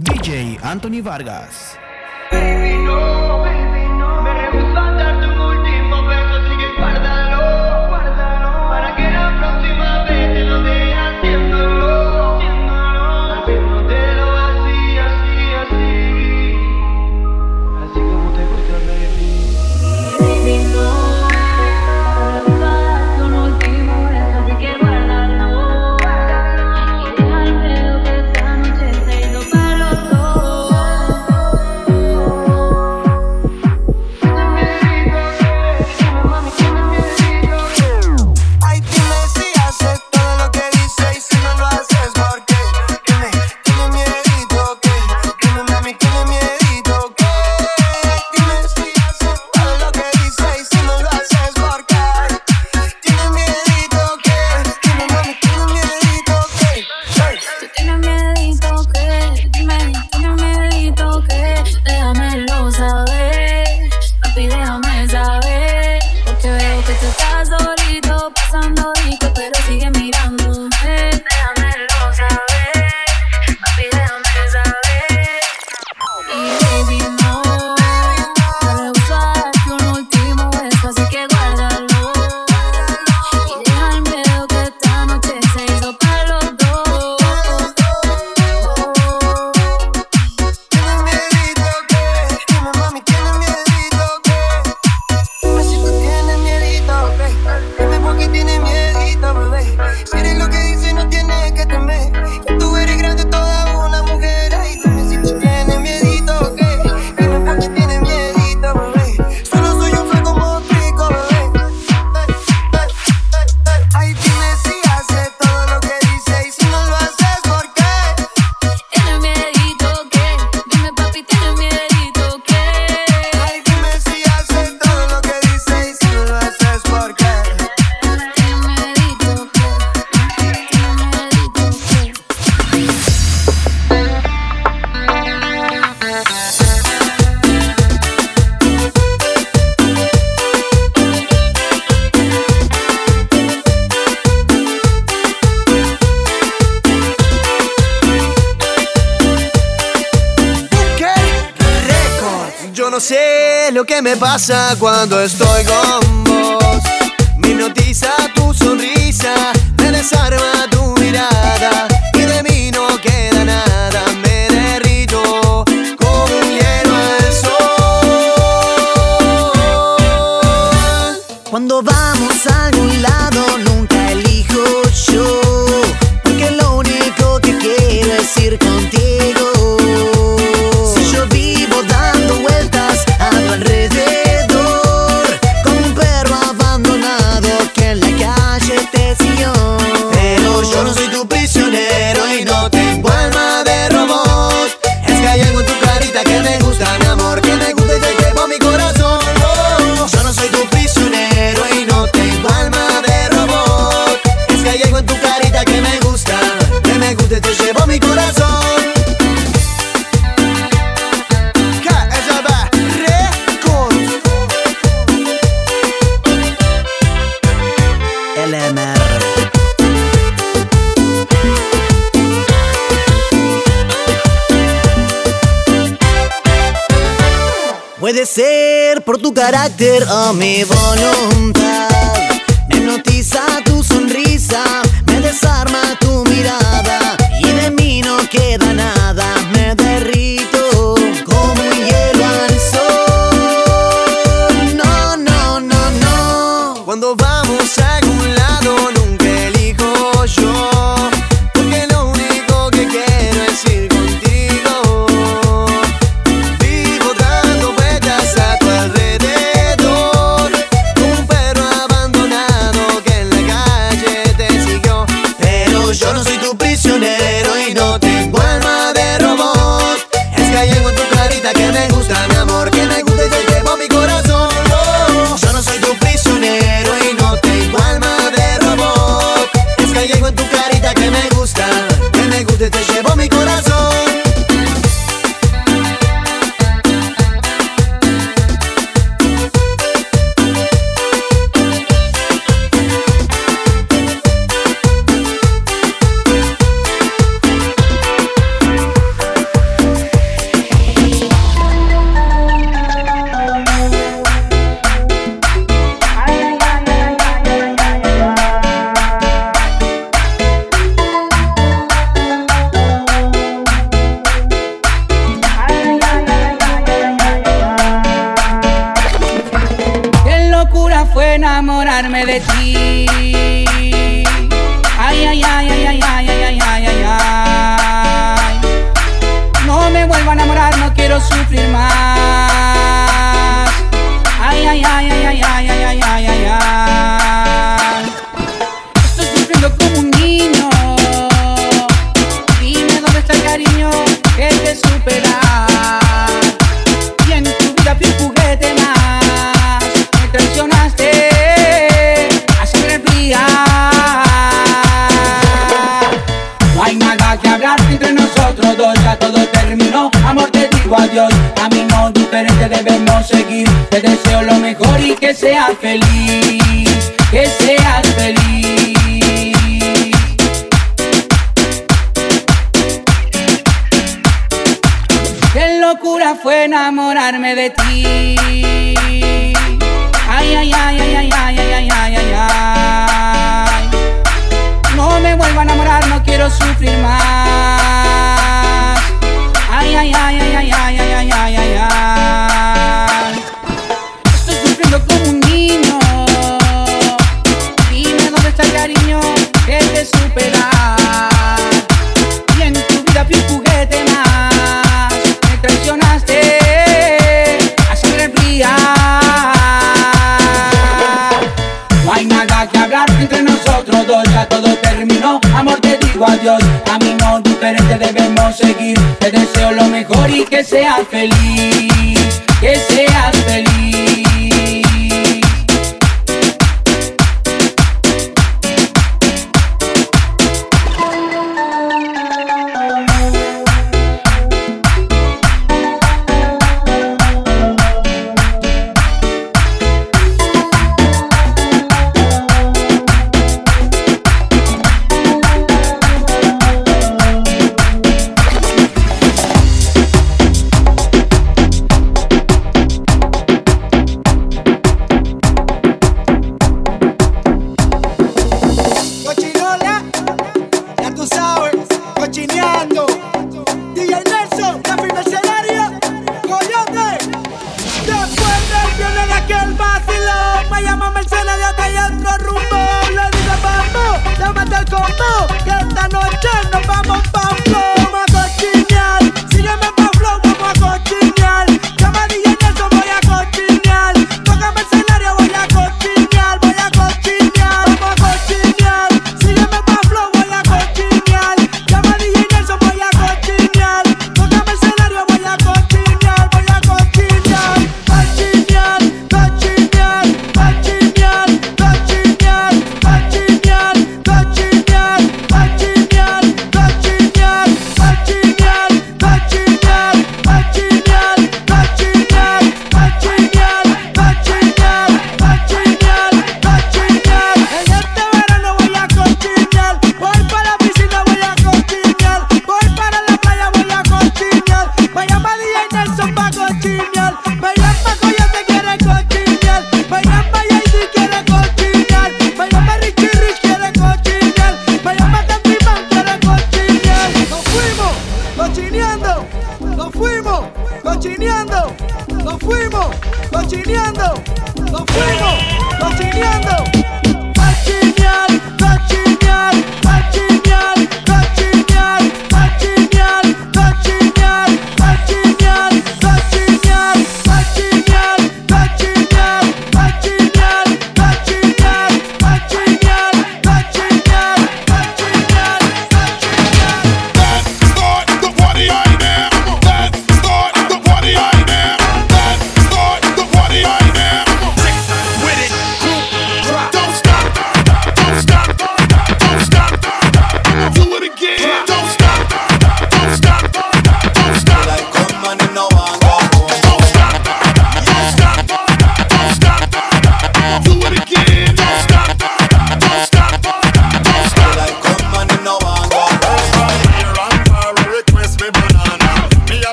DJ Anthony Vargas. Pasa cuando estoy con vos. Me hipnotiza tu sonrisa, me desarma tu mirada y de mí no queda nada. Me derrito como un hielo al sol. Cuando vamos a algún lado, nunca elijo yo, porque lo único que quiero es ir contigo. Por tu carácter o mi voluntad. Me hipnotiza tu sonrisa, me desarma tu mirada y de mí no queda superar. Y en tu vida fui más. Me traicionaste a sangre fría. No hay nada que hablar entre nosotros dos, ya todo terminó. Amor, te digo adiós. Camino diferente debemos seguir. Te deseo lo mejor y que seas feliz. que sea feliz.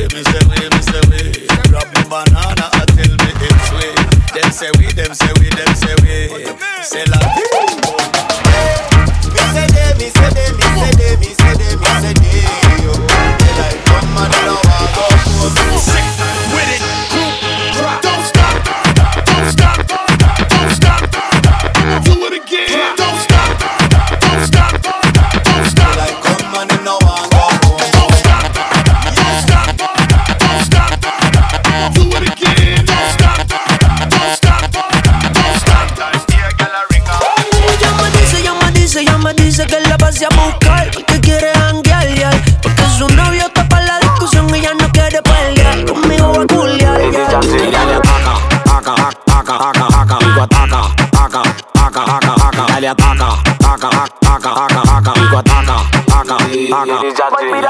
way, me say way, me say way. Grab your banana, I tell me it's way. Them say we, them say we. DJ Jadri.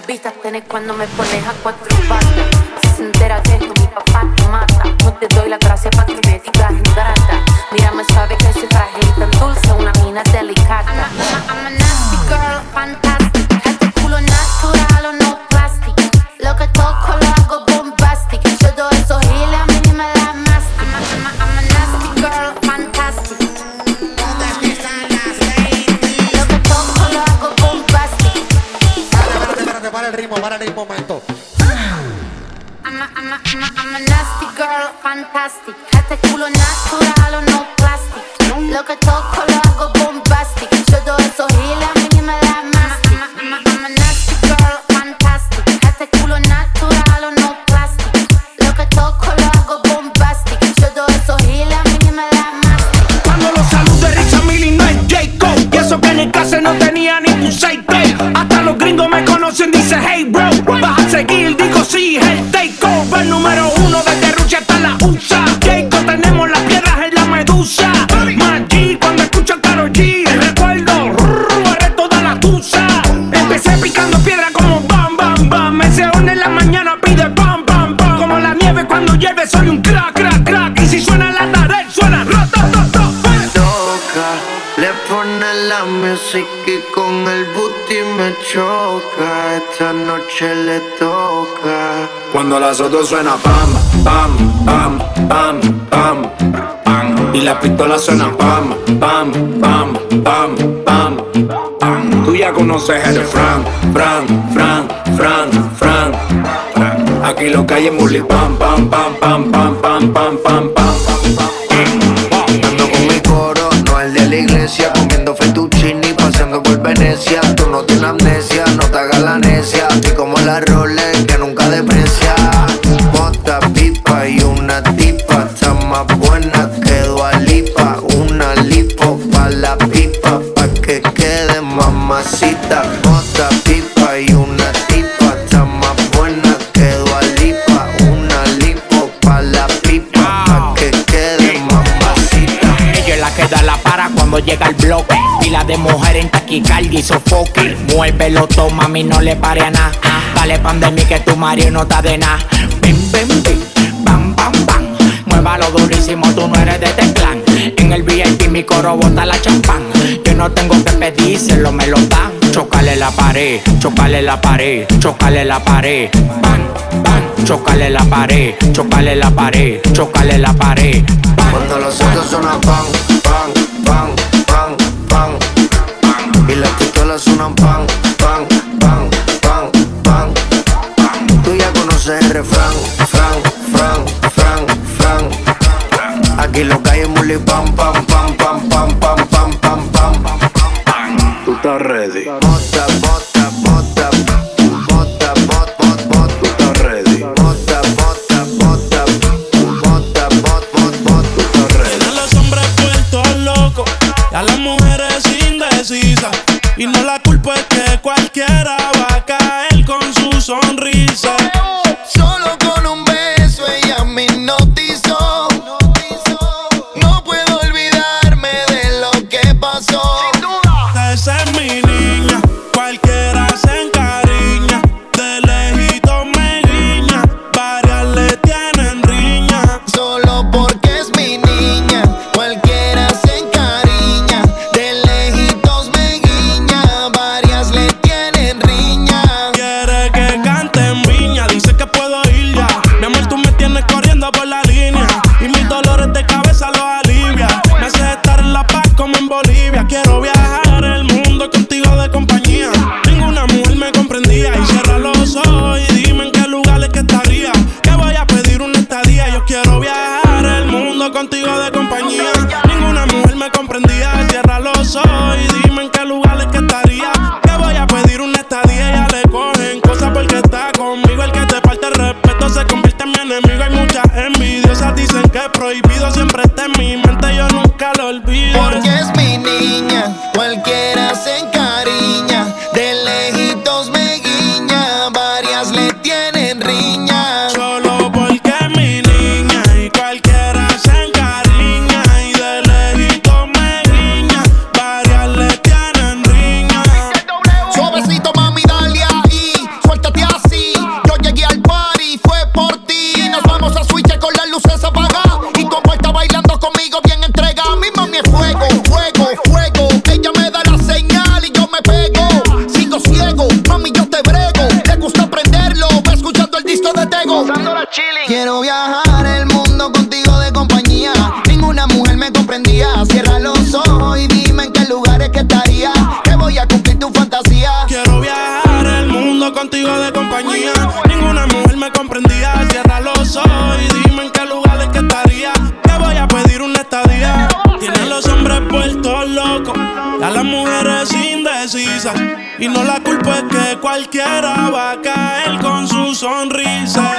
las vistas tenés cuando me pones a cuatro patas. Si se entera que mi papá te mata, no te doy la gracia fantastic. Este culo natural o no plastic. Lo que toco lo hago bombastic. Todo eso gila, a mí me la mastic. I'm, a nasty girl, fantastic. Este culo natural o no plastic. Lo que toco lo hago bombastic. Todo eso gila, a mí me la mastic. Cuando los saludos de Richard Millie no es Jacob. Y eso que en el clase no tenía ningún 6 Hasta los gringos me conocen, dice hey bro. las otras suena pam, pam, pam, pam, pam, pam. Y las pistolas suenan pam, pam, pam, pam, pam, pam. Tú ya conoces el Fran, Fran, Fran, Fran, Fran. Aquí lo que hay es mulli pam, pam, pam, pam, pam, pam, pam, pam, pam. Ando con mi coro, no el de la iglesia, comiendo fettuccini, pasando por Venecia taquicardia y sofoque. Muévelo, toma, a mí no le pare a nada. Dale pan de mí que tu Mario no está de nada. Bim, bim, bim, bam, bam, bam. Muévalo durísimo, tú no eres de este Teclán. En el VIP mi coro bota la champán. Yo no tengo que pedir, se lo me lo dan. Chocale la pared, chocale la pared, chocale la pared. Bam, bam, chocale la pared, chocale la pared, chocale la pared. Cuando los otros son a pan sonrisa.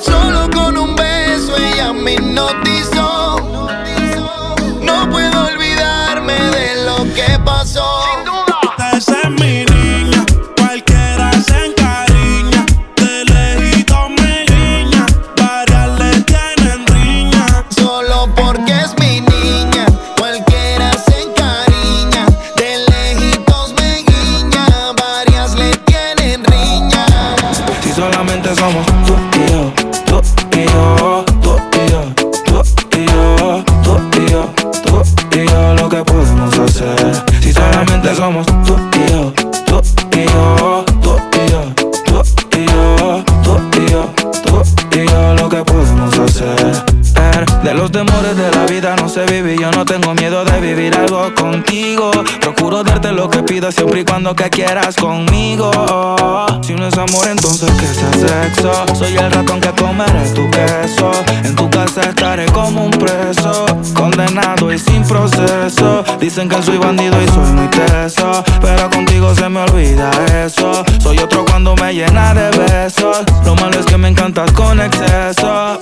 Solo con un beso ella me hipnotiza. que quieras conmigo. Si no es amor, entonces que sea sexo. Soy el ratón que comeré tu queso. En tu casa estaré como un preso, condenado y sin proceso. Dicen que soy bandido y soy muy teso, pero contigo se me olvida eso. Soy otro cuando me llena de besos. Lo malo es que me encantas con exceso.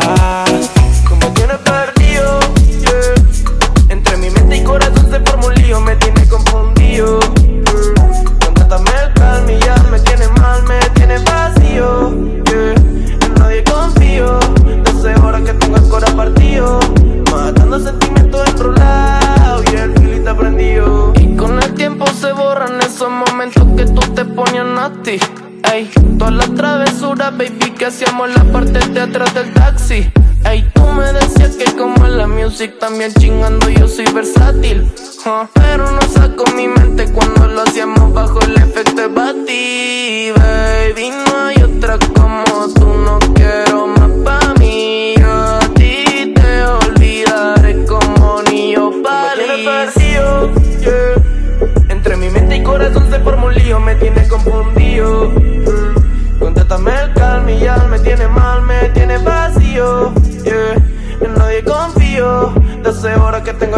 que tengo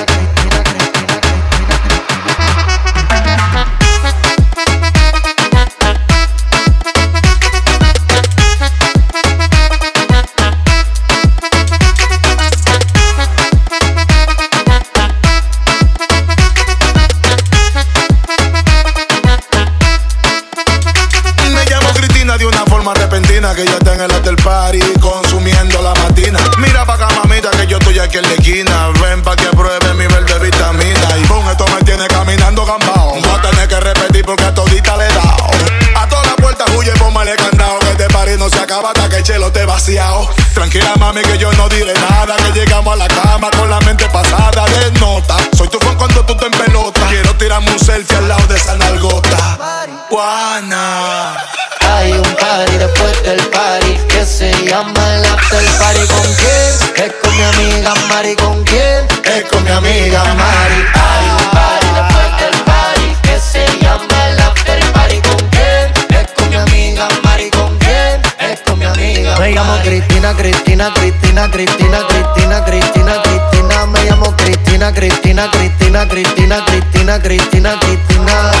Cristina, Cristina, Cristina, Cristina, Cristina, Cristina. Me llamo Cristina, Cristina, Cristina, Cristina, Cristina, Cristina, Cristina.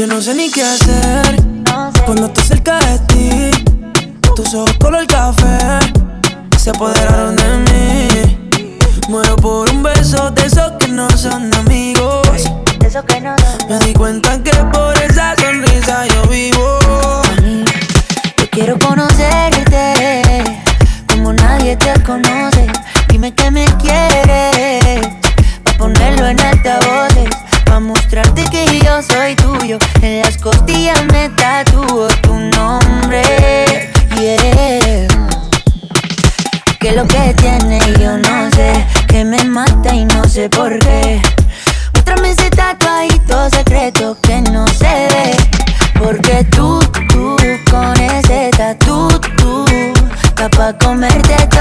Yo no sé ni qué hacer cuando estoy cerca de ti. Tus ojos color café se apoderaron de mí. Muero por un beso de esos que no son amigos. Me di cuenta que por esa sonrisa yo vivo. Yo quiero conocerte como nadie te conoce. Dime que me quieres, pa' ponerlo en altavoces, mostrarte que yo soy tuyo. En las costillas me tatúo tu nombre, yeah. Que lo que tiene yo no sé, que me mata y no sé por qué. Muéstrame ese tatuadito secreto que no se ve. Porque tú, tú, con ese tatu, tú, pa' comerte toda